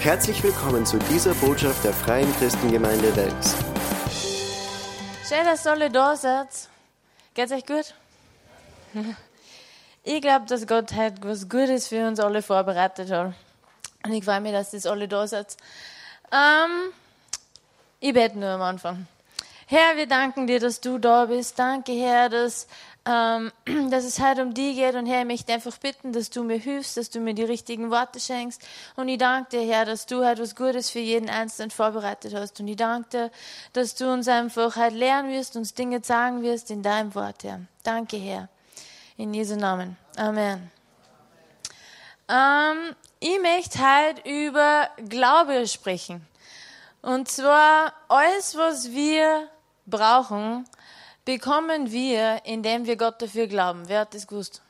Herzlich willkommen zu dieser Botschaft der Freien Christengemeinde Wels. Schön, dass alle da seid. Geht's euch gut? Ich glaube, dass Gott heute was Gutes für uns alle vorbereitet hat. Und ich freue mich, dass ihr alle da seid. Ähm, ich bete nur am Anfang. Herr, wir danken dir, dass du da bist. Danke, Herr, dass ähm, dass es heute um die geht. Und Herr, ich möchte einfach bitten, dass du mir hilfst, dass du mir die richtigen Worte schenkst. Und ich danke dir, Herr, dass du heute was Gutes für jeden Einzelnen vorbereitet hast. Und ich danke dir, dass du uns einfach heute lernen wirst, uns Dinge sagen wirst in deinem Wort, Herr. Danke, Herr. In Jesu Namen. Amen. Ähm, ich möchte heute über Glaube sprechen. Und zwar alles, was wir brauchen, bekommen wir, indem wir Gott dafür glauben. Wer hat das gewusst?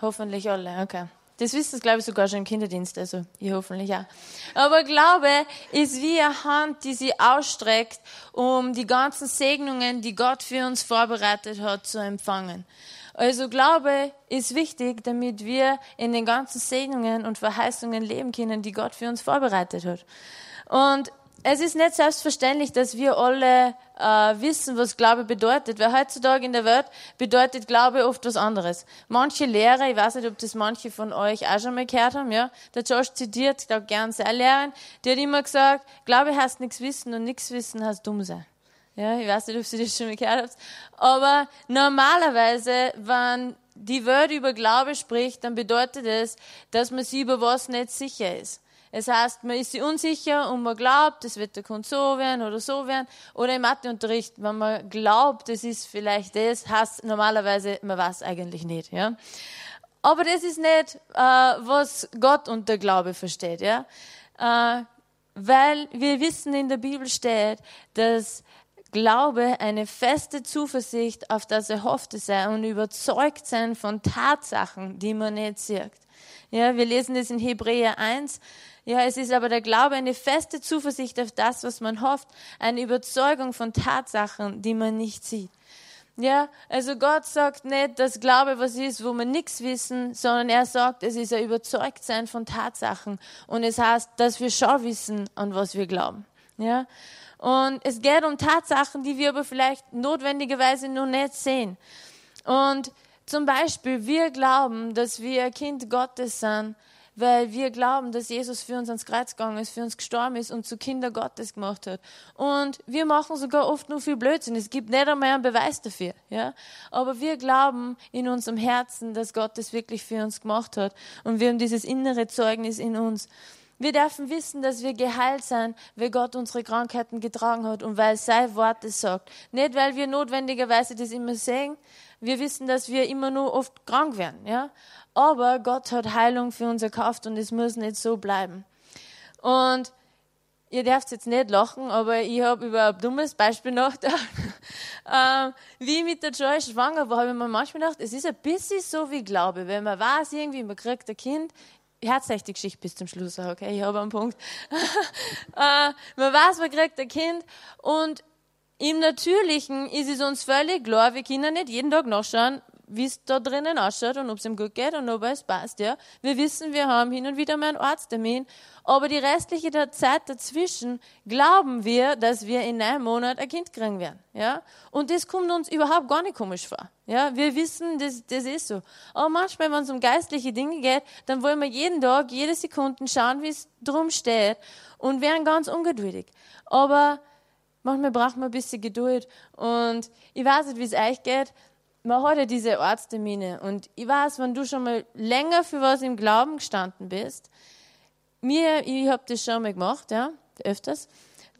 Hoffentlich alle, okay. Das wissen es, glaube ich, sogar schon im Kinderdienst, also ich hoffentlich auch. Aber Glaube ist wie eine Hand, die sie ausstreckt, um die ganzen Segnungen, die Gott für uns vorbereitet hat, zu empfangen. Also Glaube ist wichtig, damit wir in den ganzen Segnungen und Verheißungen leben können, die Gott für uns vorbereitet hat. Und es ist nicht selbstverständlich, dass wir alle äh, wissen, was Glaube bedeutet, weil heutzutage in der Welt bedeutet Glaube oft was anderes. Manche Lehrer, ich weiß nicht, ob das manche von euch auch schon mal gehört haben, ja, der Josh zitiert, ich glaube gern seine Lehrerin, die hat immer gesagt, Glaube heißt nichts wissen und nichts wissen heißt dumm sein. Ja, ich weiß nicht, ob Sie das schon mal gehört habt. Aber normalerweise, wenn die Welt über Glaube spricht, dann bedeutet es, dass man sich über was nicht sicher ist. Es heißt, man ist sich unsicher und man glaubt, es wird der Kunde so werden oder so werden. Oder im Matheunterricht, wenn man glaubt, es ist vielleicht das, heißt normalerweise, man weiß eigentlich nicht. Ja? Aber das ist nicht, äh, was Gott unter Glaube versteht. Ja? Äh, weil wir wissen, in der Bibel steht, dass Glaube eine feste Zuversicht auf das Erhoffte sei und überzeugt sein von Tatsachen, die man nicht sieht. Ja, wir lesen das in Hebräer 1. Ja, es ist aber der Glaube eine feste Zuversicht auf das, was man hofft, eine Überzeugung von Tatsachen, die man nicht sieht. Ja, also Gott sagt nicht, dass Glaube was ist, wo wir nichts wissen, sondern er sagt, es ist ein Überzeugtsein von Tatsachen. Und es heißt, dass wir schon wissen, an was wir glauben. Ja, und es geht um Tatsachen, die wir aber vielleicht notwendigerweise noch nicht sehen. Und zum Beispiel, wir glauben, dass wir Kind Gottes sind, weil wir glauben, dass Jesus für uns ans Kreuz gegangen ist, für uns gestorben ist und zu Kinder Gottes gemacht hat. Und wir machen sogar oft nur viel Blödsinn. Es gibt nicht einmal einen Beweis dafür, ja. Aber wir glauben in unserem Herzen, dass Gott das wirklich für uns gemacht hat. Und wir haben dieses innere Zeugnis in uns. Wir dürfen wissen, dass wir geheilt sind, weil Gott unsere Krankheiten getragen hat und weil sein Wort es sagt. Nicht, weil wir notwendigerweise das immer sehen. Wir wissen, dass wir immer nur oft krank werden, ja. Aber Gott hat Heilung für uns erkauft und es muss nicht so bleiben. Und ihr dürft jetzt nicht lachen, aber ich habe über ein dummes Beispiel nachgedacht. ähm, wie mit der Joy schwanger war, habe ich mir manchmal gedacht, es ist ein bisschen so wie Glaube. Wenn man weiß, irgendwie, man kriegt ein Kind, die Geschichte bis zum Schluss, okay, ich habe einen Punkt. äh, man weiß, man kriegt ein Kind und im Natürlichen ist es uns völlig klar, wir können nicht jeden Tag nachschauen, wie es da drinnen ausschaut und ob es ihm gut geht und ob es passt. Ja. Wir wissen, wir haben hin und wieder mal einen Arzttermin, aber die restliche Zeit dazwischen glauben wir, dass wir in einem Monat ein Kind kriegen werden. Ja. Und das kommt uns überhaupt gar nicht komisch vor. Ja. Wir wissen, das, das ist so. Aber manchmal, wenn es um geistliche Dinge geht, dann wollen wir jeden Tag, jede Sekunde schauen, wie es drum steht und werden ganz ungeduldig. Aber manchmal braucht man ein bisschen Geduld und ich weiß nicht, wie es euch geht, man hat ja diese Arzttermine und ich weiß, wenn du schon mal länger für was im Glauben gestanden bist, mir, ich habe das schon mal gemacht, ja, öfters,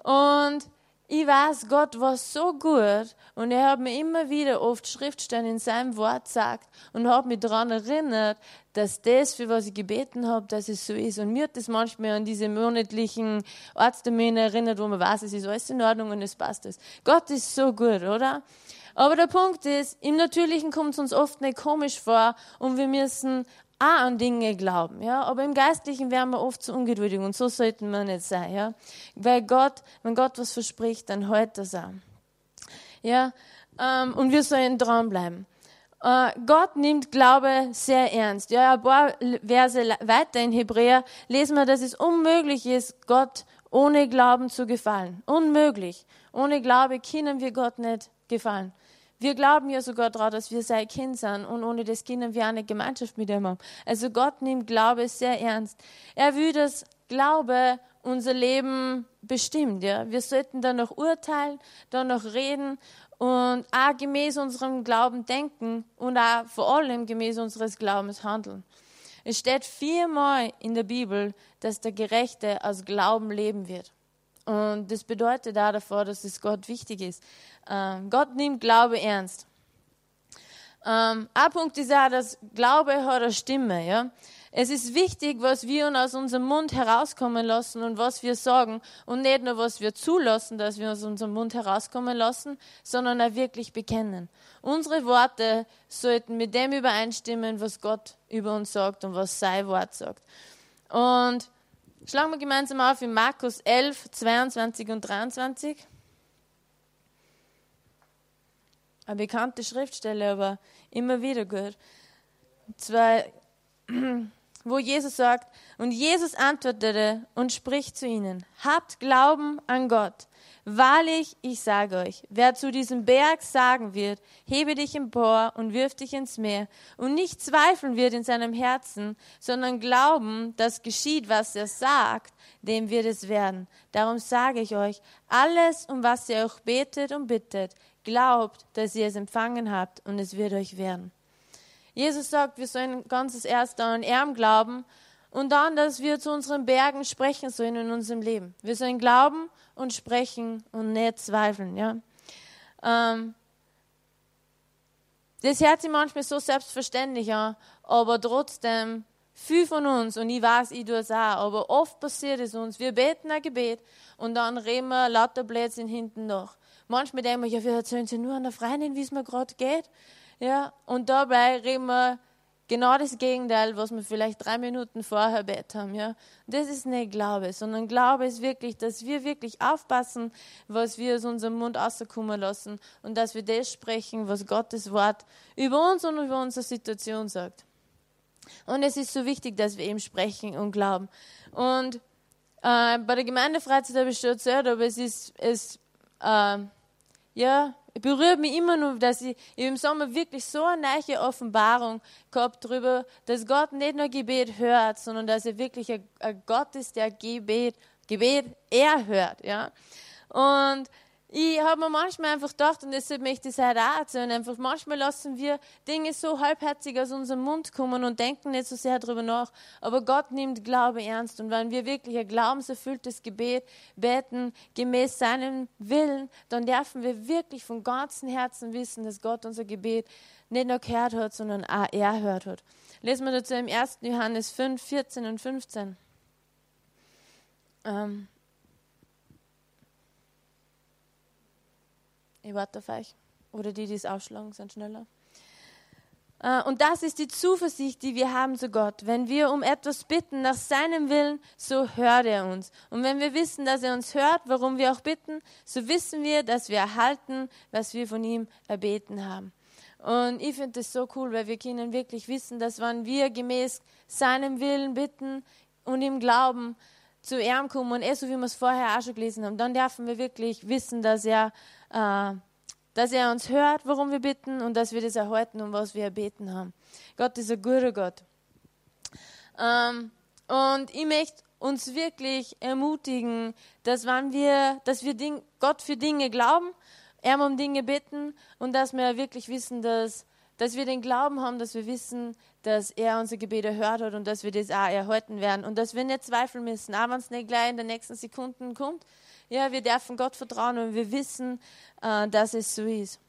und ich weiß, Gott war so gut und er hat mir immer wieder oft Schriftstellen in seinem Wort gesagt und hat mich daran erinnert, dass das, für was ich gebeten habe, dass es so ist. Und mir hat das manchmal an diese monatlichen Arzttermine erinnert, wo man weiß, es ist alles in Ordnung und es passt. Gott ist so gut, oder? Aber der Punkt ist, im Natürlichen kommt es uns oft nicht komisch vor und wir müssen auch an Dinge glauben, ja. Aber im Geistlichen werden wir oft zu ungeduldig und so sollten wir nicht sein, ja. Weil Gott, wenn Gott was verspricht, dann hält das auch. Ja. Ähm, und wir sollen dranbleiben. Äh, Gott nimmt Glaube sehr ernst. Ja, ein paar Verse weiter in Hebräer lesen wir, dass es unmöglich ist, Gott ohne Glauben zu gefallen. Unmöglich. Ohne Glaube können wir Gott nicht gefallen. Wir glauben ja sogar daran, dass wir sein Kind sind und ohne das können wir eine Gemeinschaft mit ihm haben. Also Gott nimmt Glaube sehr ernst. Er will, dass Glaube unser Leben bestimmt. Ja? Wir sollten dann noch urteilen, dann noch reden und auch gemäß unserem Glauben denken und auch vor allem gemäß unseres Glaubens handeln. Es steht viermal in der Bibel, dass der Gerechte aus Glauben leben wird. Und das bedeutet auch davor, dass es Gott wichtig ist. Ähm, Gott nimmt Glaube ernst. Ähm, ein Punkt ist auch, dass Glaube hat eine Stimme. Ja? Es ist wichtig, was wir aus unserem Mund herauskommen lassen und was wir sagen und nicht nur, was wir zulassen, dass wir aus unserem Mund herauskommen lassen, sondern auch wirklich bekennen. Unsere Worte sollten mit dem übereinstimmen, was Gott über uns sagt und was sein Wort sagt. Und schlagen wir gemeinsam auf in Markus 11, 22 und 23. Eine bekannte Schriftstelle, aber immer wieder gut. Zwei wo Jesus sagt, und Jesus antwortete und spricht zu ihnen, habt Glauben an Gott. Wahrlich, ich sage euch, wer zu diesem Berg sagen wird, hebe dich empor und wirf dich ins Meer, und nicht zweifeln wird in seinem Herzen, sondern glauben, dass geschieht, was er sagt, dem wird es werden. Darum sage ich euch, alles, um was ihr auch betet und bittet, glaubt, dass ihr es empfangen habt, und es wird euch werden. Jesus sagt, wir sollen ganzes erst an ihm glauben und dann, dass wir zu unseren Bergen sprechen sollen in unserem Leben. Wir sollen glauben und sprechen und nicht zweifeln. Ja? Ähm, das hört sich manchmal so selbstverständlich an, aber trotzdem, viel von uns, und ich weiß, ich tue es auch, aber oft passiert es uns, wir beten ein Gebet und dann reden wir lauter Blödsinn hinten noch. Manchmal denken wir, ja, wir erzählen sie nur an der Freundin, wie es mir gerade geht. Ja, und dabei reden wir genau das Gegenteil, was wir vielleicht drei Minuten vorher bett haben. Ja, das ist nicht Glaube, sondern Glaube ist wirklich, dass wir wirklich aufpassen, was wir aus unserem Mund rauskommen lassen und dass wir das sprechen, was Gottes Wort über uns und über unsere Situation sagt. Und es ist so wichtig, dass wir eben sprechen und glauben. Und äh, bei der Gemeindefreizeit habe ich schon erzählt, aber es ist, es, äh, ja, berührt mich immer nur, dass ich, im Sommer wirklich so eine neue Offenbarung gehabt darüber, dass Gott nicht nur Gebet hört, sondern dass er wirklich ein, ein Gott ist, der Gebet, Gebet erhört, ja. Und ich habe mir manchmal einfach gedacht, und deshalb möchte ich es heute auch erzählen, einfach manchmal lassen wir Dinge so halbherzig aus unserem Mund kommen und denken nicht so sehr darüber nach. Aber Gott nimmt Glaube ernst. Und wenn wir wirklich ein glaubenserfülltes Gebet beten, gemäß seinem Willen, dann dürfen wir wirklich von ganzem Herzen wissen, dass Gott unser Gebet nicht nur gehört hat, sondern auch erhört hat. Lesen wir dazu im 1. Johannes 5, 14 und 15. Ähm, Ich warte auf euch. Oder die, die es aufschlagen, sind schneller. Äh, und das ist die Zuversicht, die wir haben zu Gott. Wenn wir um etwas bitten nach seinem Willen, so hört er uns. Und wenn wir wissen, dass er uns hört, warum wir auch bitten, so wissen wir, dass wir erhalten, was wir von ihm erbeten haben. Und ich finde das so cool, weil wir können wirklich wissen, dass wenn wir gemäß seinem Willen bitten und ihm glauben, zu ihm kommen und eh so wie wir es vorher auch schon gelesen haben, dann dürfen wir wirklich wissen, dass er dass er uns hört, warum wir bitten und dass wir das erhalten und was wir erbeten haben. Gott ist ein guter Gott. Ähm, und ich möchte uns wirklich ermutigen, dass wenn wir, dass wir Gott für Dinge glauben, er um Dinge bitten und dass wir wirklich wissen, dass, dass wir den Glauben haben, dass wir wissen, dass er unsere Gebete hört hat und dass wir das auch erhalten werden und dass wir nicht zweifeln müssen, auch wenn es nicht gleich in den nächsten Sekunden kommt, ja, wir dürfen Gott vertrauen und wir wissen, äh, dass es so ist.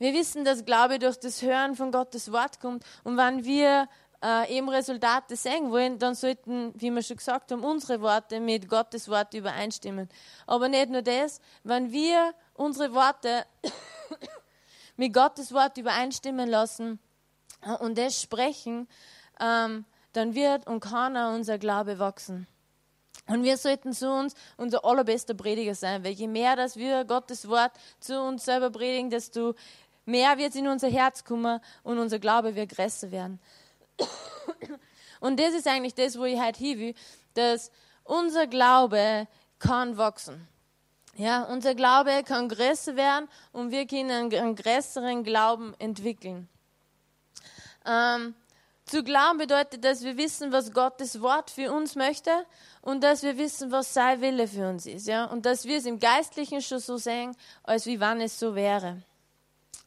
Wir wissen, dass Glaube durch das Hören von Gottes Wort kommt. Und wenn wir äh, eben Resultate sehen wollen, dann sollten, wie wir schon gesagt haben, unsere Worte mit Gottes Wort übereinstimmen. Aber nicht nur das, wenn wir unsere Worte mit Gottes Wort übereinstimmen lassen und das sprechen, ähm, dann wird und kann auch unser Glaube wachsen. Und wir sollten zu uns unser allerbester Prediger sein, weil je mehr, dass wir Gottes Wort zu uns selber predigen, desto mehr wird in unser Herz kommen und unser Glaube wird größer werden. Und das ist eigentlich das, wo ich heute hin will, dass unser Glaube kann wachsen. Ja, unser Glaube kann größer werden und wir können einen größeren Glauben entwickeln. Ähm, zu glauben bedeutet, dass wir wissen, was Gottes Wort für uns möchte und dass wir wissen, was sein Wille für uns ist. Ja? Und dass wir es im Geistlichen schon so sehen, als wie wann es so wäre.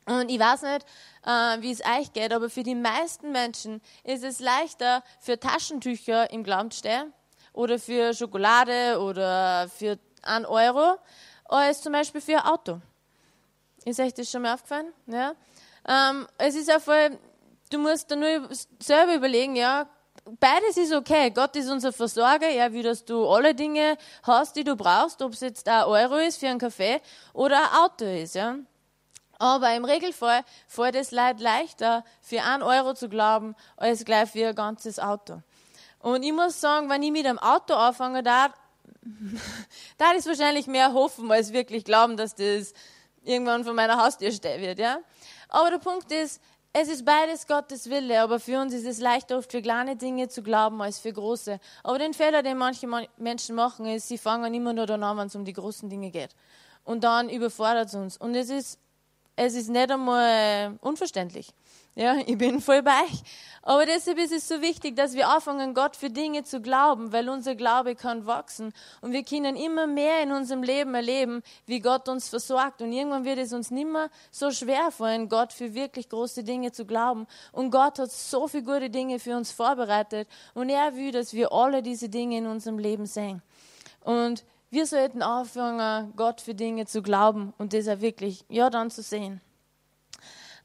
Und ich weiß nicht, äh, wie es euch geht, aber für die meisten Menschen ist es leichter, für Taschentücher im Glauben zu stehen oder für Schokolade oder für einen Euro, als zum Beispiel für ein Auto. Ist euch das schon mal aufgefallen? Ja? Ähm, es ist auch voll, du musst dann nur selber überlegen, ja, beides ist okay. Gott ist unser Versorger. Er will, dass du alle Dinge hast, die du brauchst, ob es jetzt ein Euro ist für einen Kaffee oder ein Auto ist, ja. Aber im Regelfall fällt es Leid leichter, für einen Euro zu glauben, als gleich für ein ganzes Auto. Und ich muss sagen, wenn ich mit einem Auto anfange, da, da ist wahrscheinlich mehr hoffen, als wirklich glauben, dass das irgendwann von meiner Haustür stehen wird, ja. Aber der Punkt ist, es ist beides Gottes Wille, aber für uns ist es leichter oft für kleine Dinge zu glauben als für große. Aber den Fehler, den manche Menschen machen, ist, sie fangen immer nur dann an, wenn es um die großen Dinge geht. Und dann überfordert es uns. Und es ist es ist nicht einmal unverständlich. Ja, ich bin voll bei euch. Aber deshalb ist es so wichtig, dass wir anfangen, Gott für Dinge zu glauben, weil unser Glaube kann wachsen. Und wir können immer mehr in unserem Leben erleben, wie Gott uns versorgt. Und irgendwann wird es uns nicht mehr so schwer fallen, Gott für wirklich große Dinge zu glauben. Und Gott hat so viele gute Dinge für uns vorbereitet. Und er will, dass wir alle diese Dinge in unserem Leben sehen. Und wir sollten anfangen, Gott für Dinge zu glauben und das auch wirklich, ja, dann zu sehen.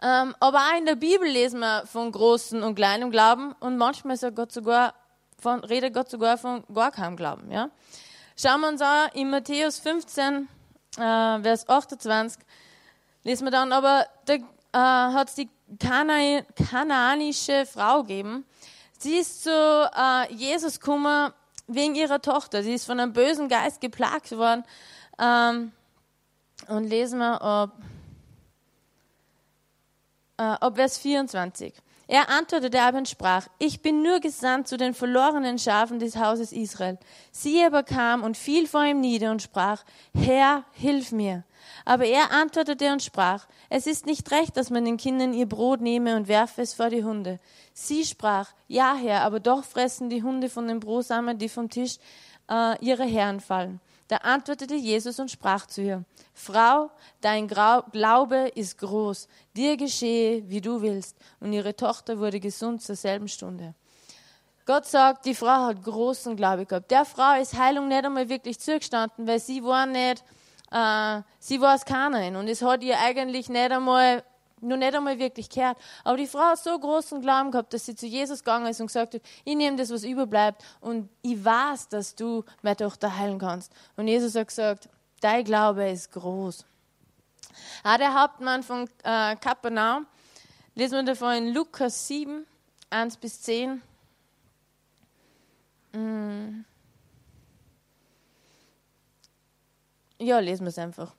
Ähm, aber auch in der Bibel lesen wir von großen und kleinem Glauben und manchmal sagt Gott sogar von, redet Gott sogar von gar keinem Glauben. Ja? Schauen wir uns an in Matthäus 15, äh, Vers 28, lesen wir dann, aber da äh, hat es die Kana kanaanische Frau gegeben. Sie ist zu äh, Jesus gekommen wegen ihrer Tochter. Sie ist von einem bösen Geist geplagt worden. Ähm, und lesen wir ob, ab Vers 24. Er antwortete aber und sprach, ich bin nur gesandt zu den verlorenen Schafen des Hauses Israel. Sie aber kam und fiel vor ihm nieder und sprach, Herr, hilf mir. Aber er antwortete und sprach, es ist nicht recht, dass man den Kindern ihr Brot nehme und werfe es vor die Hunde. Sie sprach, ja Herr, aber doch fressen die Hunde von den Brosamen, die vom Tisch äh, ihrer Herren fallen. Da antwortete Jesus und sprach zu ihr, Frau, dein Glaube ist groß, dir geschehe, wie du willst. Und ihre Tochter wurde gesund zur selben Stunde. Gott sagt, die Frau hat großen Glaube gehabt. Der Frau ist Heilung nicht einmal wirklich zugestanden, weil sie war nicht, äh, sie war aus Kanaan und es hat ihr eigentlich nicht einmal nur nicht einmal wirklich gehört. Aber die Frau hat so großen Glauben gehabt, dass sie zu Jesus gegangen ist und gesagt hat, ich nehme das, was überbleibt und ich weiß, dass du meine Tochter heilen kannst. Und Jesus hat gesagt, dein Glaube ist groß. Auch der Hauptmann von äh, Kapernaum, lesen wir davon in Lukas 7, 1 bis 10. Mm. Ja, lesen wir es einfach.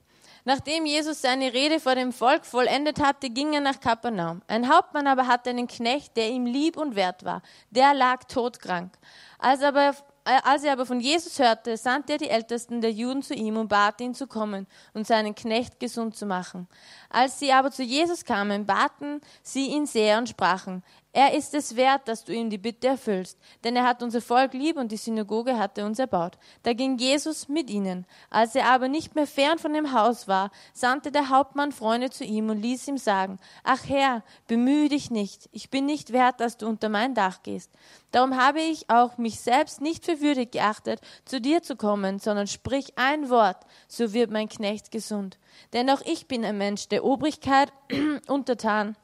Nachdem Jesus seine Rede vor dem Volk vollendet hatte, ging er nach Kapernaum. Ein Hauptmann aber hatte einen Knecht, der ihm lieb und wert war. Der lag todkrank. Als, aber, als er aber von Jesus hörte, sandte er die Ältesten der Juden zu ihm und bat ihn zu kommen und seinen Knecht gesund zu machen. Als sie aber zu Jesus kamen, baten sie ihn sehr und sprachen, er ist es wert, dass du ihm die Bitte erfüllst, denn er hat unser Volk lieb und die Synagoge hat er uns erbaut. Da ging Jesus mit ihnen. Als er aber nicht mehr fern von dem Haus war, sandte der Hauptmann Freunde zu ihm und ließ ihm sagen, Ach Herr, bemühe dich nicht, ich bin nicht wert, dass du unter mein Dach gehst. Darum habe ich auch mich selbst nicht für würdig geachtet, zu dir zu kommen, sondern sprich ein Wort, so wird mein Knecht gesund. Denn auch ich bin ein Mensch der Obrigkeit untertan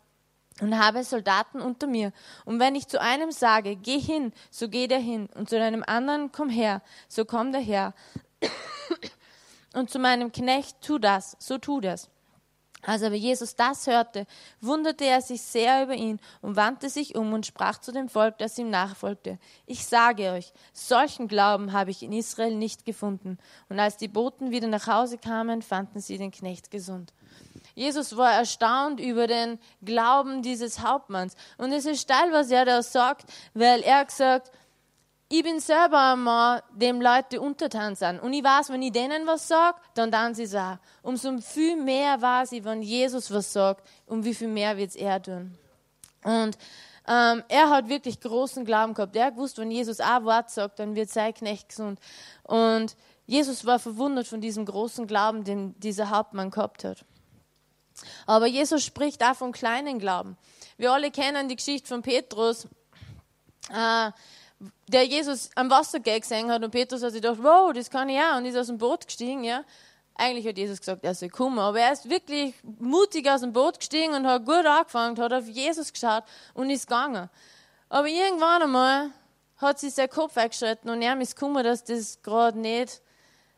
und habe Soldaten unter mir. Und wenn ich zu einem sage, geh hin, so geht er hin, und zu einem anderen, komm her, so kommt er her. Und zu meinem Knecht, tu das, so tu das. Als aber Jesus das hörte, wunderte er sich sehr über ihn und wandte sich um und sprach zu dem Volk, das ihm nachfolgte. Ich sage euch, solchen Glauben habe ich in Israel nicht gefunden. Und als die Boten wieder nach Hause kamen, fanden sie den Knecht gesund. Jesus war erstaunt über den Glauben dieses Hauptmanns. Und es ist steil, was er da sagt, weil er gesagt, ich bin selber einmal dem Leute untertan sind. Und ich weiß, wenn ich denen was sage, dann dann sie es auch. Umso viel mehr weiß ich, wenn Jesus was sagt, um wie viel mehr wird es er tun. Und ähm, er hat wirklich großen Glauben gehabt. Er hat gewusst, wenn Jesus ein Wort sagt, dann wird sein Knecht gesund. Und Jesus war verwundert von diesem großen Glauben, den dieser Hauptmann gehabt hat. Aber Jesus spricht auch von kleinen Glauben. Wir alle kennen die Geschichte von Petrus, äh, der Jesus am Wasser gesehen hat und Petrus hat sich gedacht, wow, das kann ich auch und ist aus dem Boot gestiegen, ja. Eigentlich hat Jesus gesagt, er soll kommen, aber er ist wirklich mutig aus dem Boot gestiegen und hat gut angefangen, hat auf Jesus geschaut und ist gegangen. Aber irgendwann einmal hat sich sein Kopf eingeschritten und er ist gekommen, dass das gerade nicht,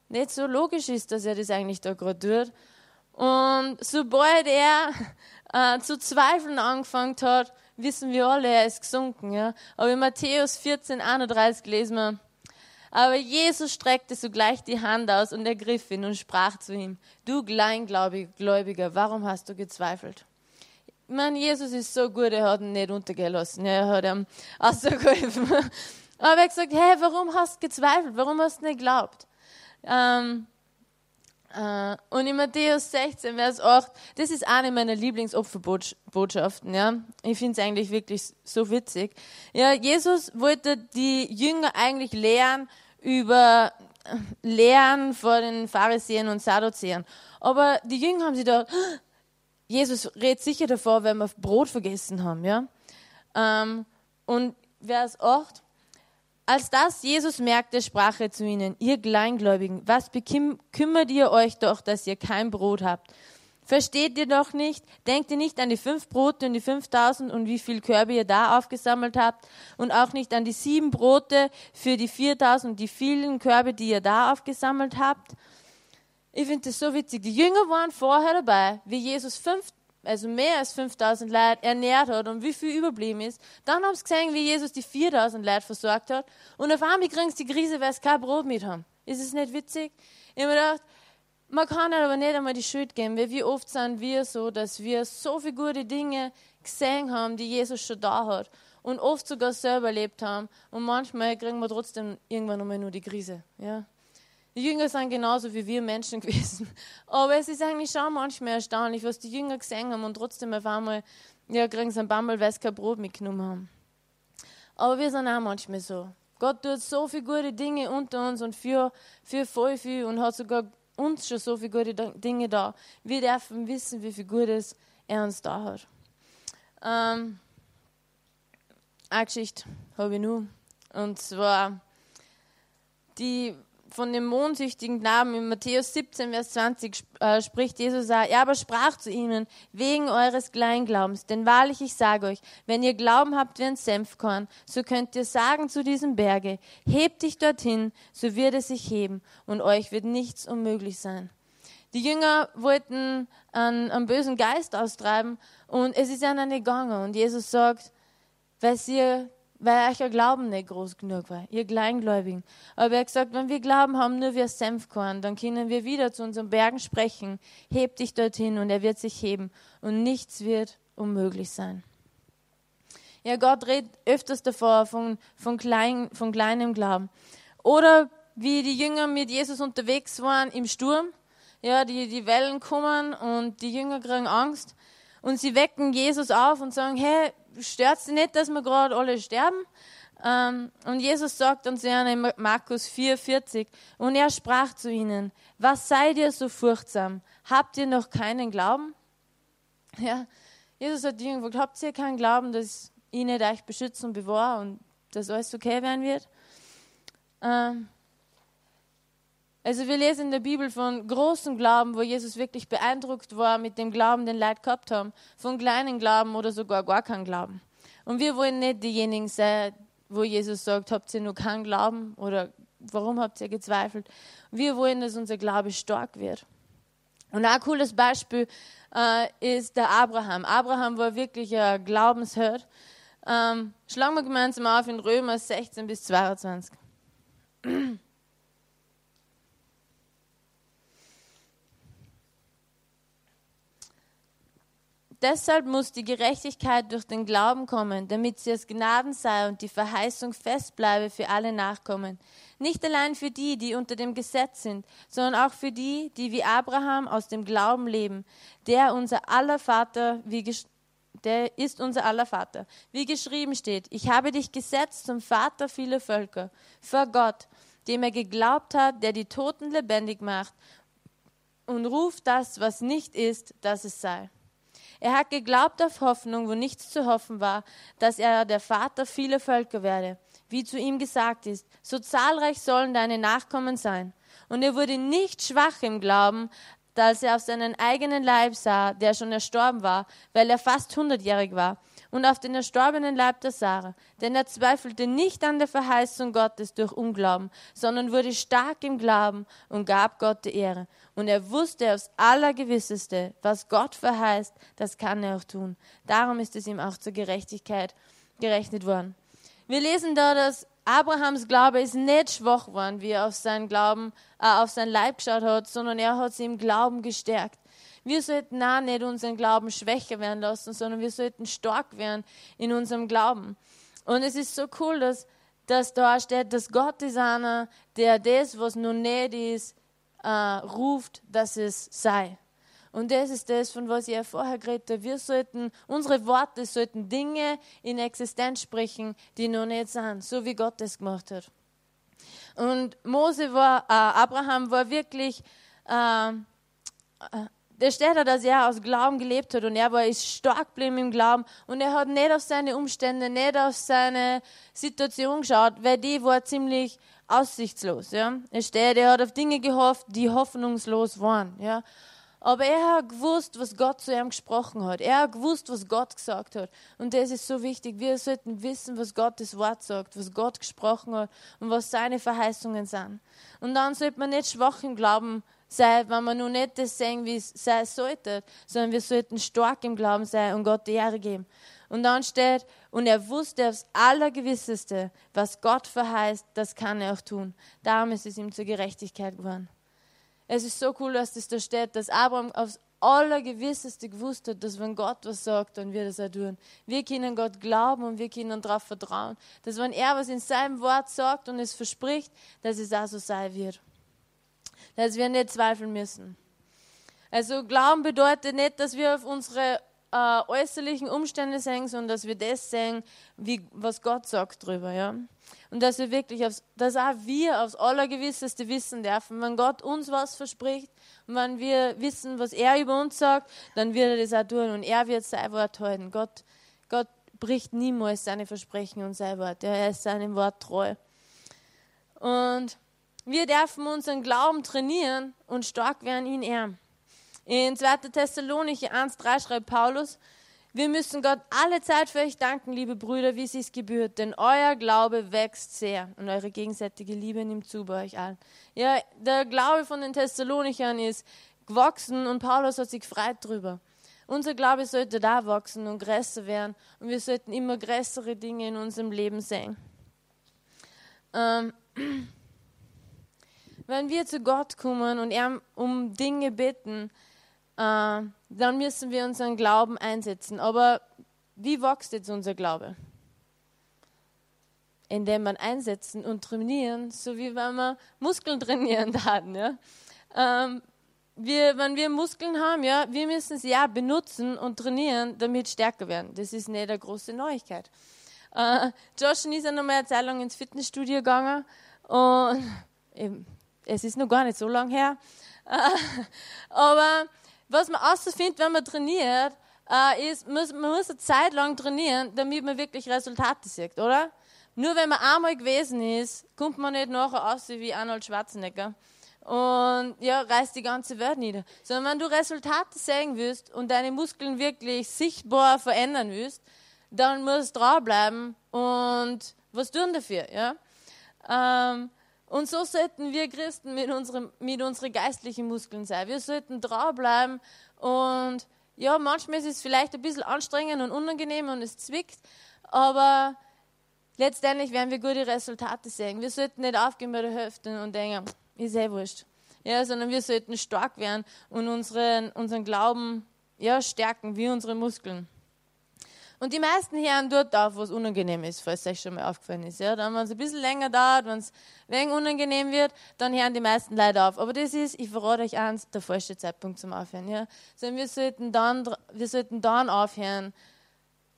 nicht so logisch ist, dass er das eigentlich da gerade tut. Und sobald er äh, zu zweifeln angefangen hat, wissen wir alle, er ist gesunken. Ja? Aber in Matthäus 14, 31 lesen wir, aber Jesus streckte sogleich die Hand aus und ergriff ihn und sprach zu ihm, du Kleingläubiger, warum hast du gezweifelt? Ich meine, Jesus ist so gut, er hat ihn nicht untergelassen, er hat ihm ausgeholfen. Aber er hat gesagt, hey, warum hast du gezweifelt? Warum hast du nicht geglaubt? Ähm, äh, und in Matthäus 16, Vers 8, das ist eine meiner Lieblingsopferbotschaften. Ja? Ich finde es eigentlich wirklich so witzig. Ja, Jesus wollte die Jünger eigentlich lehren, über Lehren vor den Pharisäern und Sadduzäern. Aber die Jünger haben sie da, Jesus redet sicher davor, wenn wir Brot vergessen haben. Ja? Ähm, und Vers 8, als das Jesus merkte, sprach er zu ihnen, ihr Kleingläubigen, was bekümmert ihr euch doch, dass ihr kein Brot habt? Versteht ihr doch nicht? Denkt ihr nicht an die fünf Brote und die fünftausend und wie viel Körbe ihr da aufgesammelt habt? Und auch nicht an die sieben Brote für die viertausend und die vielen Körbe, die ihr da aufgesammelt habt? Ich finde das so witzig. Die Jünger waren vorher dabei, wie Jesus fünf, also mehr als 5000 Leute ernährt hat und wie viel überblieben ist. Dann haben sie gesehen, wie Jesus die 4000 Leute versorgt hat. Und auf einmal kriegen sie die Krise, weil sie kein Brot mit haben. Ist es nicht witzig? Ich habe mir gedacht, man kann aber nicht einmal die Schuld geben, weil wie oft sind wir so, dass wir so viele gute Dinge gesehen haben, die Jesus schon da hat und oft sogar selber erlebt haben und manchmal kriegen wir trotzdem irgendwann einmal nur die Krise. Ja? Die Jünger sind genauso wie wir Menschen gewesen. Aber es ist eigentlich schon manchmal erstaunlich, was die Jünger gesehen haben und trotzdem auf einmal ja, kriegen sie ein Bammel, weil sie kein Brot mitgenommen haben. Aber wir sind auch manchmal so. Gott tut so viele gute Dinge unter uns und für, für voll viel und hat sogar uns schon so viele gute Dinge da. Wir dürfen wissen, wie viel Gutes er uns da hat. Ähm, eine Geschichte habe ich nur. Und zwar die von dem mondsüchtigen Knaben in Matthäus 17, Vers 20 äh, spricht Jesus, er aber sprach zu ihnen, wegen eures Kleinglaubens, denn wahrlich ich sage euch, wenn ihr Glauben habt wie ein Senfkorn, so könnt ihr sagen zu diesem Berge, hebt dich dorthin, so wird es sich heben und euch wird nichts unmöglich sein. Die Jünger wollten einen, einen bösen Geist austreiben und es ist ihnen nicht gegangen und Jesus sagt, weil sie weil euer Glauben nicht groß genug war, ihr Kleingläubigen. Aber er hat gesagt, wenn wir Glauben haben, nur ein Senfkorn, dann können wir wieder zu unseren Bergen sprechen, heb dich dorthin und er wird sich heben und nichts wird unmöglich sein. Ja, Gott redet öfters davor von, von, klein, von kleinem Glauben. Oder wie die Jünger mit Jesus unterwegs waren im Sturm. Ja, die, die Wellen kommen und die Jünger kriegen Angst. Und sie wecken Jesus auf und sagen, hey, stört es nicht, dass wir gerade alle sterben? Ähm, und Jesus sagt uns ja in Markus 4,40, und er sprach zu ihnen, was seid ihr so furchtsam? Habt ihr noch keinen Glauben? Ja, Jesus hat ihnen gesagt, habt ihr keinen Glauben, dass ich nicht euch beschützen und bewahre und dass alles okay werden wird? Ähm, also wir lesen in der Bibel von großem Glauben, wo Jesus wirklich beeindruckt war mit dem Glauben, den Leute gehabt haben, von kleinen Glauben oder sogar gar keinen Glauben. Und wir wollen nicht diejenigen sein, wo Jesus sagt, habt ihr nur keinen Glauben oder warum habt ihr gezweifelt? Wir wollen, dass unser Glaube stark wird. Und ein cooles Beispiel äh, ist der Abraham. Abraham war wirklich ein Glaubensheld. Ähm, schlagen wir gemeinsam auf in Römer 16 bis 22. Deshalb muss die Gerechtigkeit durch den Glauben kommen, damit sie aus Gnaden sei und die Verheißung fest bleibe für alle Nachkommen. Nicht allein für die, die unter dem Gesetz sind, sondern auch für die, die wie Abraham aus dem Glauben leben, der unser aller Vater, wie der ist unser aller Vater. Wie geschrieben steht, ich habe dich gesetzt zum Vater vieler Völker, vor Gott, dem er geglaubt hat, der die Toten lebendig macht und ruft das, was nicht ist, dass es sei. Er hat geglaubt auf Hoffnung, wo nichts zu hoffen war, dass er der Vater vieler Völker werde, wie zu ihm gesagt ist, so zahlreich sollen deine Nachkommen sein. Und er wurde nicht schwach im Glauben, als er auf seinen eigenen Leib sah, der schon erstorben war, weil er fast hundertjährig war, und auf den erstorbenen Leib der Sarah. Denn er zweifelte nicht an der Verheißung Gottes durch Unglauben, sondern wurde stark im Glauben und gab Gott die Ehre. Und er wusste aufs Allergewisseste, was Gott verheißt, das kann er auch tun. Darum ist es ihm auch zur Gerechtigkeit gerechnet worden. Wir lesen da, dass Abrahams Glaube ist nicht schwach geworden, wie er auf seinen Glauben, äh, auf sein Leib geschaut hat, sondern er hat sie im Glauben gestärkt. Wir sollten auch nicht unseren Glauben schwächer werden lassen, sondern wir sollten stark werden in unserem Glauben. Und es ist so cool, dass, dass da steht, dass Gott ist einer, der das, was noch nicht ist, äh, ruft, dass es sei. Und das ist das, von was ich ja vorher geredet habe. Wir sollten, unsere Worte sollten Dinge in Existenz sprechen, die noch nicht sind, so wie Gott es gemacht hat. Und Mose war, äh, Abraham war wirklich, äh, äh der steht da, dass er aus Glauben gelebt hat und er war ist stark geblieben im Glauben und er hat nicht auf seine Umstände, nicht auf seine Situation geschaut, weil die war ziemlich aussichtslos. Ja. Er steht, er hat auf Dinge gehofft, die hoffnungslos waren. Ja. Aber er hat gewusst, was Gott zu ihm gesprochen hat. Er hat gewusst, was Gott gesagt hat. Und das ist so wichtig. Wir sollten wissen, was Gottes Wort sagt, was Gott gesprochen hat und was seine Verheißungen sind. Und dann sollte man nicht schwach im Glauben sein, wenn man nur nicht das sehen, wie es sein sollte, sondern wir sollten stark im Glauben sein und Gott die Ehre geben. Und dann steht, und er wusste aufs Allergewisseste, was Gott verheißt, das kann er auch tun. Darum ist es ihm zur Gerechtigkeit geworden. Es ist so cool, dass das da steht, dass Abraham aufs Allergewisseste gewusst hat, dass wenn Gott was sagt, dann wird er es auch tun. Wir können Gott glauben und wir können darauf vertrauen, dass wenn er was in seinem Wort sagt und es verspricht, dass es auch so sein wird. Dass wir nicht zweifeln müssen. Also Glauben bedeutet nicht, dass wir auf unsere äh, äußerlichen Umstände sehen, sondern dass wir das sehen, wie, was Gott sagt drüber. Ja? Und dass wir wirklich, aufs, dass auch wir aufs Allergewisseste wissen dürfen, wenn Gott uns was verspricht und wenn wir wissen, was er über uns sagt, dann wird er das auch tun und er wird sein Wort halten. Gott, Gott bricht niemals seine Versprechen und sein Wort. Er ist seinem Wort treu. Und wir dürfen unseren Glauben trainieren und stark werden in ihm. In 2. Thessalonicher 1,3 schreibt Paulus, wir müssen Gott alle Zeit für euch danken, liebe Brüder, wie es sich gebührt, denn euer Glaube wächst sehr und eure gegenseitige Liebe nimmt zu bei euch allen. Ja, der Glaube von den Thessalonichern ist gewachsen und Paulus hat sich gefreut drüber. Unser Glaube sollte da wachsen und größer werden und wir sollten immer größere Dinge in unserem Leben sehen. Ähm, wenn wir zu Gott kommen und er um Dinge bitten, dann müssen wir unseren Glauben einsetzen. Aber wie wächst jetzt unser Glaube? Indem man einsetzen und trainieren, so wie wenn man Muskeln trainieren hatten. Ja? Ähm, wir, wenn wir Muskeln haben, ja, wir müssen sie ja benutzen und trainieren, damit stärker werden. Das ist nicht eine große Neuigkeit. Äh, Josh und ich sind nochmal eine Zeit lang ins Fitnessstudio gegangen und eben, es ist noch gar nicht so lange her. Äh, aber was man außerfindet, wenn man trainiert, äh, ist, muss, man muss eine Zeit lang trainieren, damit man wirklich Resultate sieht, oder? Nur wenn man einmal gewesen ist, kommt man nicht nachher aus wie Arnold Schwarzenegger und ja, reißt die ganze Welt nieder. Sondern wenn du Resultate sehen willst und deine Muskeln wirklich sichtbar verändern willst, dann musst du dranbleiben und was tun dafür, ja? Ähm, und so sollten wir Christen mit, unserem, mit unseren geistlichen Muskeln sein. Wir sollten dranbleiben und ja, manchmal ist es vielleicht ein bisschen anstrengend und unangenehm und es zwickt, aber letztendlich werden wir gute Resultate sehen. Wir sollten nicht aufgehen bei der Hälfte und denken, ist eh wurscht. Ja, sondern wir sollten stark werden und unseren, unseren Glauben ja, stärken, wie unsere Muskeln. Und die meisten hören dort auf, wo es unangenehm ist, falls es euch schon mal aufgefallen ist. Ja, dann, wenn es ein bisschen länger dauert, wenn es wegen unangenehm wird, dann hören die meisten leider auf. Aber das ist, ich verrate euch eins, der falsche Zeitpunkt zum Aufhören. Ja? Sondern wir sollten dann, wir sollten dann aufhören,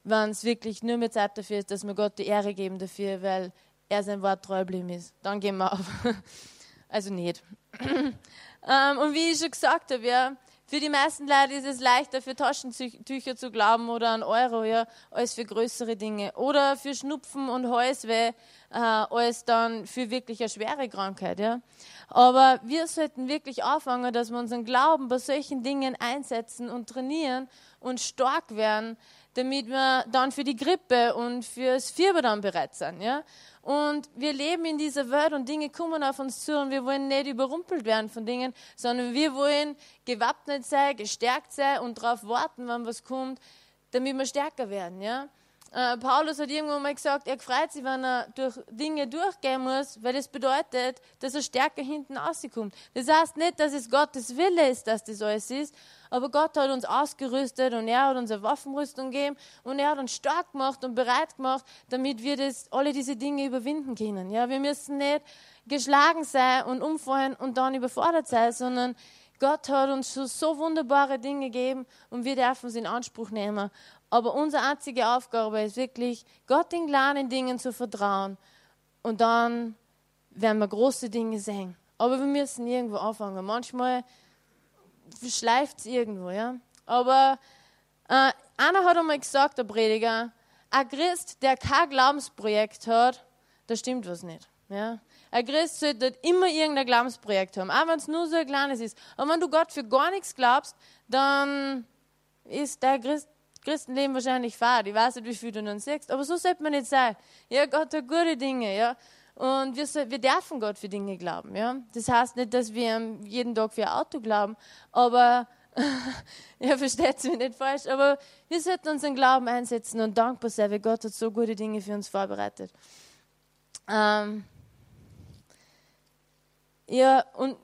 wenn es wirklich nur mehr Zeit dafür ist, dass wir Gott die Ehre geben dafür, weil er sein Wort treu geblieben ist. Dann gehen wir auf. Also nicht. ähm, und wie ich schon gesagt habe, ja, für die meisten Leute ist es leichter, für Taschentücher zu glauben oder an Euro, ja, als für größere Dinge. Oder für Schnupfen und Halsweh, äh, als dann für wirklich eine schwere Krankheit, ja. Aber wir sollten wirklich anfangen, dass wir unseren Glauben bei solchen Dingen einsetzen und trainieren und stark werden, damit wir dann für die Grippe und fürs Fieber dann bereit sind, ja. Und wir leben in dieser Welt und Dinge kommen auf uns zu und wir wollen nicht überrumpelt werden von Dingen, sondern wir wollen gewappnet sein, gestärkt sein und darauf warten, wann was kommt, damit wir stärker werden. Ja? Äh, Paulus hat irgendwann mal gesagt, er freut sich, wenn er durch Dinge durchgehen muss, weil das bedeutet, dass er stärker hinten rauskommt. Das heißt nicht, dass es Gottes Wille ist, dass das alles ist, aber Gott hat uns ausgerüstet und er hat uns eine Waffenrüstung gegeben und er hat uns stark gemacht und bereit gemacht, damit wir das, alle diese Dinge überwinden können. Ja, wir müssen nicht geschlagen sein und umfallen und dann überfordert sein, sondern Gott hat uns so, so wunderbare Dinge gegeben und wir dürfen sie in Anspruch nehmen. Aber unsere einzige Aufgabe ist wirklich, Gott in kleinen Dingen zu vertrauen. Und dann werden wir große Dinge sehen. Aber wir müssen irgendwo anfangen. Manchmal schleift es irgendwo, ja. Aber äh, einer hat einmal gesagt, der Prediger, ein Christ, der kein Glaubensprojekt hat, da stimmt was nicht. Ja? Ein Christ sollte immer irgendein Glaubensprojekt haben, auch wenn es nur so ein kleines ist. Aber wenn du Gott für gar nichts glaubst, dann ist der Christ, Christenleben wahrscheinlich fad. Ich weiß nicht, wie viel du dann siehst, aber so sollte man nicht sein. Ja, Gott hat gute Dinge, ja. Und wir, wir dürfen Gott für Dinge glauben, ja. Das heißt nicht, dass wir jeden Tag für ein Auto glauben, aber, ja, versteht mich nicht falsch, aber wir sollten unseren Glauben einsetzen und dankbar sein, weil Gott hat so gute Dinge für uns vorbereitet. Ähm, ja, und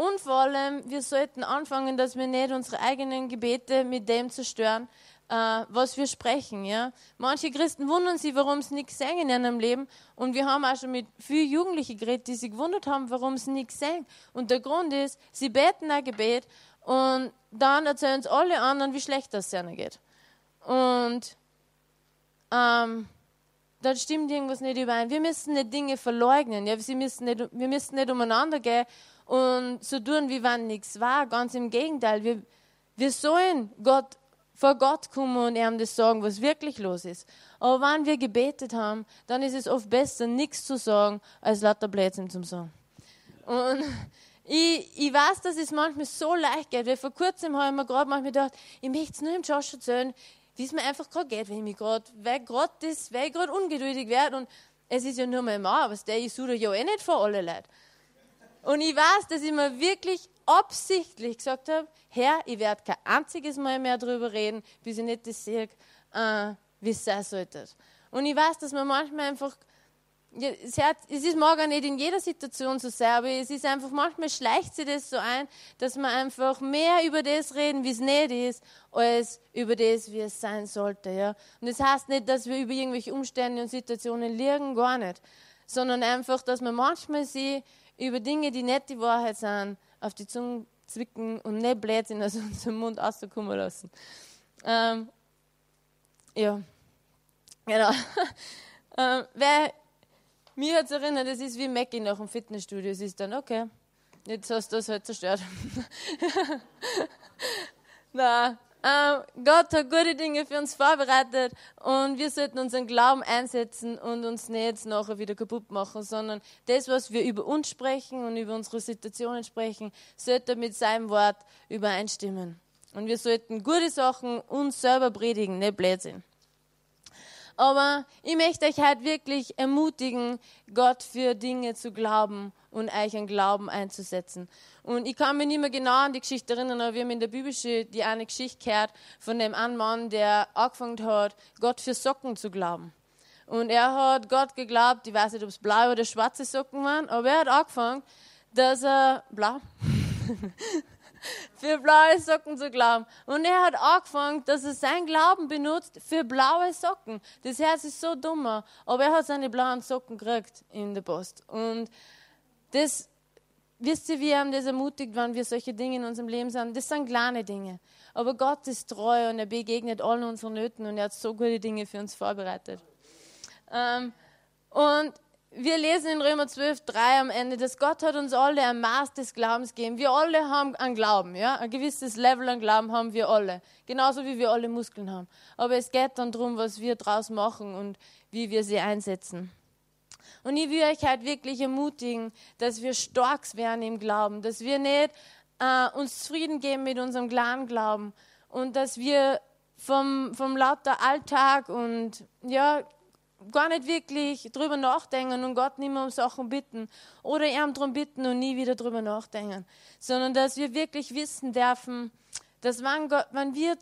und vor allem, wir sollten anfangen, dass wir nicht unsere eigenen Gebete mit dem zerstören, äh, was wir sprechen. Ja? Manche Christen wundern sich, warum sie nichts sehen in ihrem Leben. Und wir haben auch schon mit vielen Jugendlichen geredet, die sich gewundert haben, warum sie nichts sehen. Und der Grund ist, sie beten ein Gebet und dann erzählen es alle anderen, wie schlecht das ihnen geht. Und ähm, dann stimmt irgendwas nicht überein. Wir müssen nicht Dinge verleugnen. Ja? Sie müssen nicht, wir müssen nicht umeinander gehen und so tun, wie wenn nichts war. Ganz im Gegenteil. Wir, wir sollen Gott vor Gott kommen und ihm das sagen, was wirklich los ist. Aber wenn wir gebetet haben, dann ist es oft besser, nichts zu sagen, als lauter Blödsinn zu sagen. Und ich, ich weiß, dass es manchmal so leicht geht, weil vor kurzem habe ich mir gerade manchmal gedacht, ich möchte es nur im Josh erzählen, wie es mir einfach gerade geht, wenn ich mich gerade, weil gerade das, weil ich gerade ungeduldig werde und es ist ja nur mein Mann, aber der ich suche ja eh nicht vor alle Leute. Und ich weiß, dass ich mir wirklich absichtlich gesagt habe, Herr, ich werde kein einziges Mal mehr darüber reden, bis ich nicht das sehe, äh, wie es sein sollte. Und ich weiß, dass man manchmal einfach, es, ist auch nicht in jeder Situation so sehr, aber es ist einfach, manchmal schleicht sich das so ein, dass man einfach mehr über das reden, wie es nicht ist, als über das, wie es sein sollte. Ja? Und das heißt nicht, dass wir über irgendwelche Umstände und Situationen liegen, gar nicht, sondern einfach, dass man manchmal sie über Dinge, die nicht die Wahrheit sind, auf die Zunge zwicken und nicht Blödsinn aus unserem Mund rauskommen lassen. Ähm, ja, genau. ähm, wer mir hat erinnert, das ist wie Mackie nach dem Fitnessstudio. Es ist dann, okay, jetzt hast du das halt zerstört. Na, ähm, Gott hat gute Dinge für uns vorbereitet und wir sollten unseren Glauben einsetzen und uns nicht nachher wieder kaputt machen, sondern das, was wir über uns sprechen und über unsere Situationen sprechen, sollte mit seinem Wort übereinstimmen. Und wir sollten gute Sachen uns selber predigen, nicht Blödsinn. Aber ich möchte euch halt wirklich ermutigen, Gott für Dinge zu glauben und euch einen Glauben einzusetzen. Und ich kann mich nicht mehr genau an die Geschichte erinnern, aber wir haben in der Bibel die eine Geschichte gehört von dem einen Mann, der angefangen hat, Gott für Socken zu glauben. Und er hat Gott geglaubt, ich weiß nicht, ob es blaue oder schwarze Socken waren, aber er hat angefangen, dass er, blau, für blaue Socken zu glauben. Und er hat angefangen, dass er sein Glauben benutzt für blaue Socken. Das Herz ist so dummer, aber er hat seine blauen Socken gekriegt in der Post. Und das, wisst ihr, wir haben das ermutigt, wenn wir solche Dinge in unserem Leben sind. Das sind kleine Dinge. Aber Gott ist treu und er begegnet allen unseren Nöten und er hat so gute Dinge für uns vorbereitet. Ähm, und wir lesen in Römer 12, 3 am Ende, dass Gott hat uns alle ein Maß des Glaubens gegeben. Wir alle haben einen Glauben, ja? Ein gewisses Level an Glauben haben wir alle. Genauso wie wir alle Muskeln haben. Aber es geht dann darum, was wir draus machen und wie wir sie einsetzen. Und ich will euch halt wirklich ermutigen, dass wir stark werden im Glauben, dass wir nicht äh, uns zufrieden geben mit unserem kleinen Glauben und dass wir vom, vom lauter Alltag und ja, gar nicht wirklich drüber nachdenken und Gott nicht mehr um Sachen bitten oder ihm darum bitten und nie wieder drüber nachdenken, sondern dass wir wirklich wissen dürfen, dass wenn, Gott, wenn wir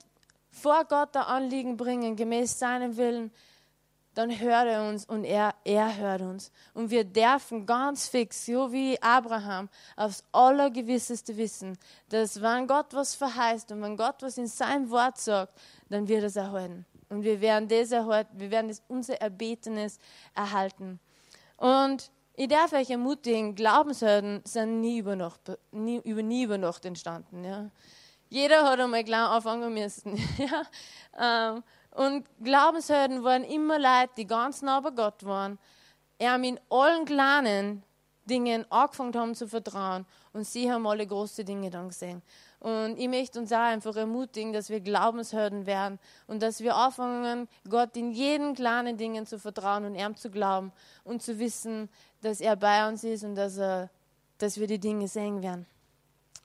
vor Gott ein Anliegen bringen, gemäß seinem Willen, dann hört er uns und er, er hört uns. Und wir dürfen ganz fix, so wie Abraham, aufs Allergewisseste wissen, dass wenn Gott was verheißt und wenn Gott was in seinem Wort sagt, dann wird er es erhalten. Und wir werden das erhalten, wir werden unser Erbetenes erhalten. Und ich darf euch ermutigen, Glaubenshelden sind nie über Nacht, nie, über, nie über Nacht entstanden. Ja. Jeder hat einmal klein anfangen müssen. ja. Ähm, und Glaubenshelden waren immer Leute, die ganz nah bei Gott waren. Er haben in allen kleinen Dingen angefangen haben zu vertrauen. Und sie haben alle große Dinge dann gesehen. Und ich möchte uns auch einfach ermutigen, dass wir Glaubenshelden werden und dass wir anfangen, Gott in jeden kleinen Dingen zu vertrauen und ihm zu glauben und zu wissen, dass er bei uns ist und dass, er, dass wir die Dinge sehen werden.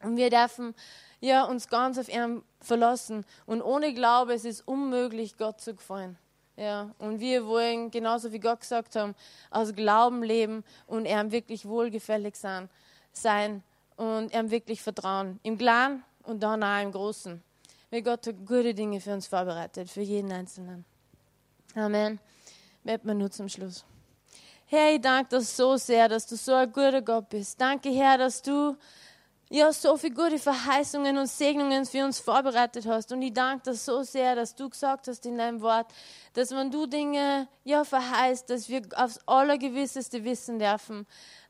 Und wir dürfen ja, uns ganz auf ihn verlassen. Und ohne Glaube ist es unmöglich, Gott zu gefallen. Ja, und wir wollen, genauso wie Gott gesagt haben, aus Glauben leben und ihm wirklich wohlgefällig sein, sein und ihm wirklich vertrauen. Im Kleinen und dann auch im Großen. Weil Gott hat gute Dinge für uns vorbereitet, für jeden Einzelnen. Amen. Beten wir nur zum Schluss. Herr, ich danke dir so sehr, dass du so ein guter Gott bist. Danke, Herr, dass du ja, so viele gute Verheißungen und Segnungen für uns vorbereitet hast. Und ich danke dir so sehr, dass du gesagt hast in deinem Wort, dass wenn du Dinge ja verheißt, dass wir aufs Allergewisseste wissen dürfen,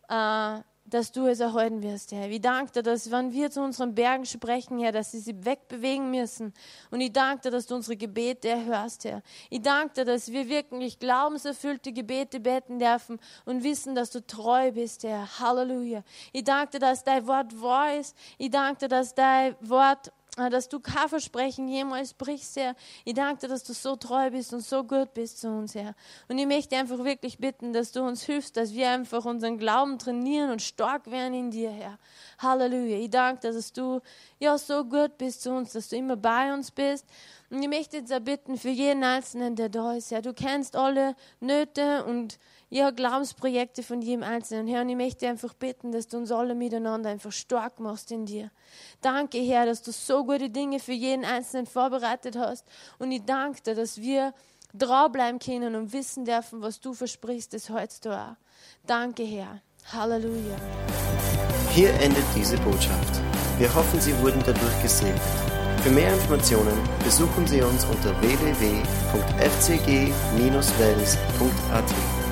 äh, dass du es erhalten wirst, Herr. Ich danke dir, dass wenn wir zu unseren Bergen sprechen, Herr, dass sie sich wegbewegen müssen. Und ich danke dir, dass du unsere Gebete erhörst, Herr. Ich danke dir, dass wir wirklich glaubenserfüllte Gebete beten dürfen und wissen, dass du treu bist, Herr. Halleluja. Ich danke dir, dass dein Wort wahr ist. Ich danke dir, dass dein Wort dass du kein Versprechen jemals brichst, Herr. Ich danke dir, dass du so treu bist und so gut bist zu uns, Herr. Und ich möchte einfach wirklich bitten, dass du uns hilfst, dass wir einfach unseren Glauben trainieren und stark werden in dir, Herr. Halleluja. Ich danke dir, dass du ja so gut bist zu uns, dass du immer bei uns bist. Und ich möchte jetzt auch bitten für jeden Einzelnen, der da ist, Herr. Du kennst alle Nöte und ja, Glaubensprojekte von jedem Einzelnen. Herr, und ich möchte einfach bitten, dass du uns alle miteinander einfach stark machst in dir. Danke, Herr, dass du so gute Dinge für jeden Einzelnen vorbereitet hast. Und ich danke dir, dass wir dranbleiben können und wissen dürfen, was du versprichst, das hältst du auch. Danke, Herr. Halleluja. Hier endet diese Botschaft. Wir hoffen, Sie wurden dadurch gesegnet. Für mehr Informationen besuchen Sie uns unter www.fcg-wells.at.